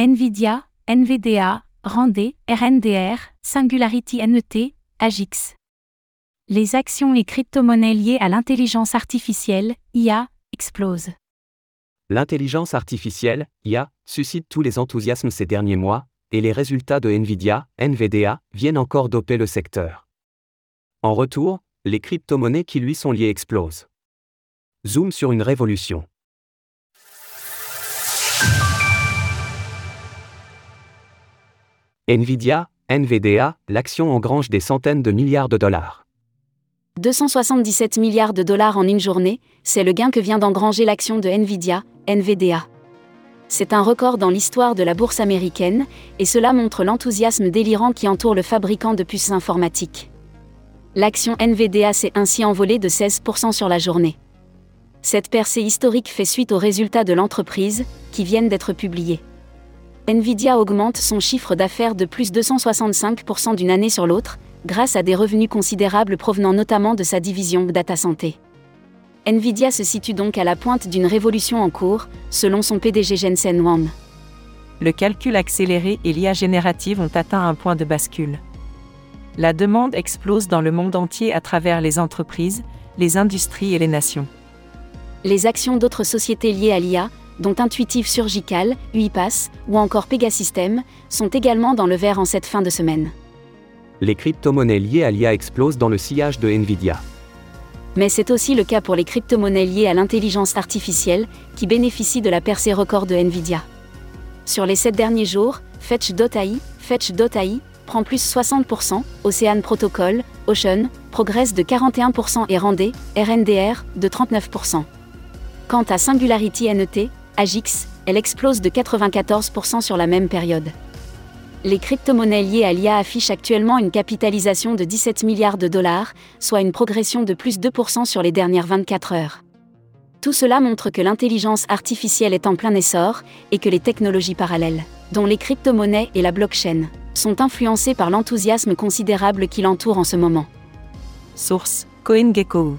Nvidia, NVDA, Randé, RNDR, Singularity NET, Agix. Les actions et crypto-monnaies liées à l'intelligence artificielle, IA, explosent. L'intelligence artificielle, IA, suscite tous les enthousiasmes ces derniers mois, et les résultats de Nvidia, NVDA, viennent encore doper le secteur. En retour, les crypto-monnaies qui lui sont liées explosent. Zoom sur une révolution. Nvidia, NVDA, l'action engrange des centaines de milliards de dollars. 277 milliards de dollars en une journée, c'est le gain que vient d'engranger l'action de Nvidia, NVDA. C'est un record dans l'histoire de la bourse américaine, et cela montre l'enthousiasme délirant qui entoure le fabricant de puces informatiques. L'action NVDA s'est ainsi envolée de 16% sur la journée. Cette percée historique fait suite aux résultats de l'entreprise, qui viennent d'être publiés. Nvidia augmente son chiffre d'affaires de plus de 265% d'une année sur l'autre, grâce à des revenus considérables provenant notamment de sa division Data Santé. Nvidia se situe donc à la pointe d'une révolution en cours, selon son PDG Jensen Huang. Le calcul accéléré et l'IA générative ont atteint un point de bascule. La demande explose dans le monde entier à travers les entreprises, les industries et les nations. Les actions d'autres sociétés liées à l'IA, dont Intuitive Surgical, UiPath ou encore Pegasystem, sont également dans le vert en cette fin de semaine. Les crypto-monnaies liées à l'IA explosent dans le sillage de Nvidia. Mais c'est aussi le cas pour les crypto-monnaies liées à l'intelligence artificielle, qui bénéficient de la percée record de Nvidia. Sur les 7 derniers jours, Fetch.ai, Fetch.ai prend plus 60%, Ocean Protocol, Ocean, progresse de 41% et Randé, RNDR, de 39%. Quant à Singularity NET, Agix, elle explose de 94% sur la même période. Les crypto-monnaies liées à l'IA affichent actuellement une capitalisation de 17 milliards de dollars, soit une progression de plus 2% sur les dernières 24 heures. Tout cela montre que l'intelligence artificielle est en plein essor et que les technologies parallèles, dont les crypto-monnaies et la blockchain, sont influencées par l'enthousiasme considérable qui l'entoure en ce moment. Source CoinGecko.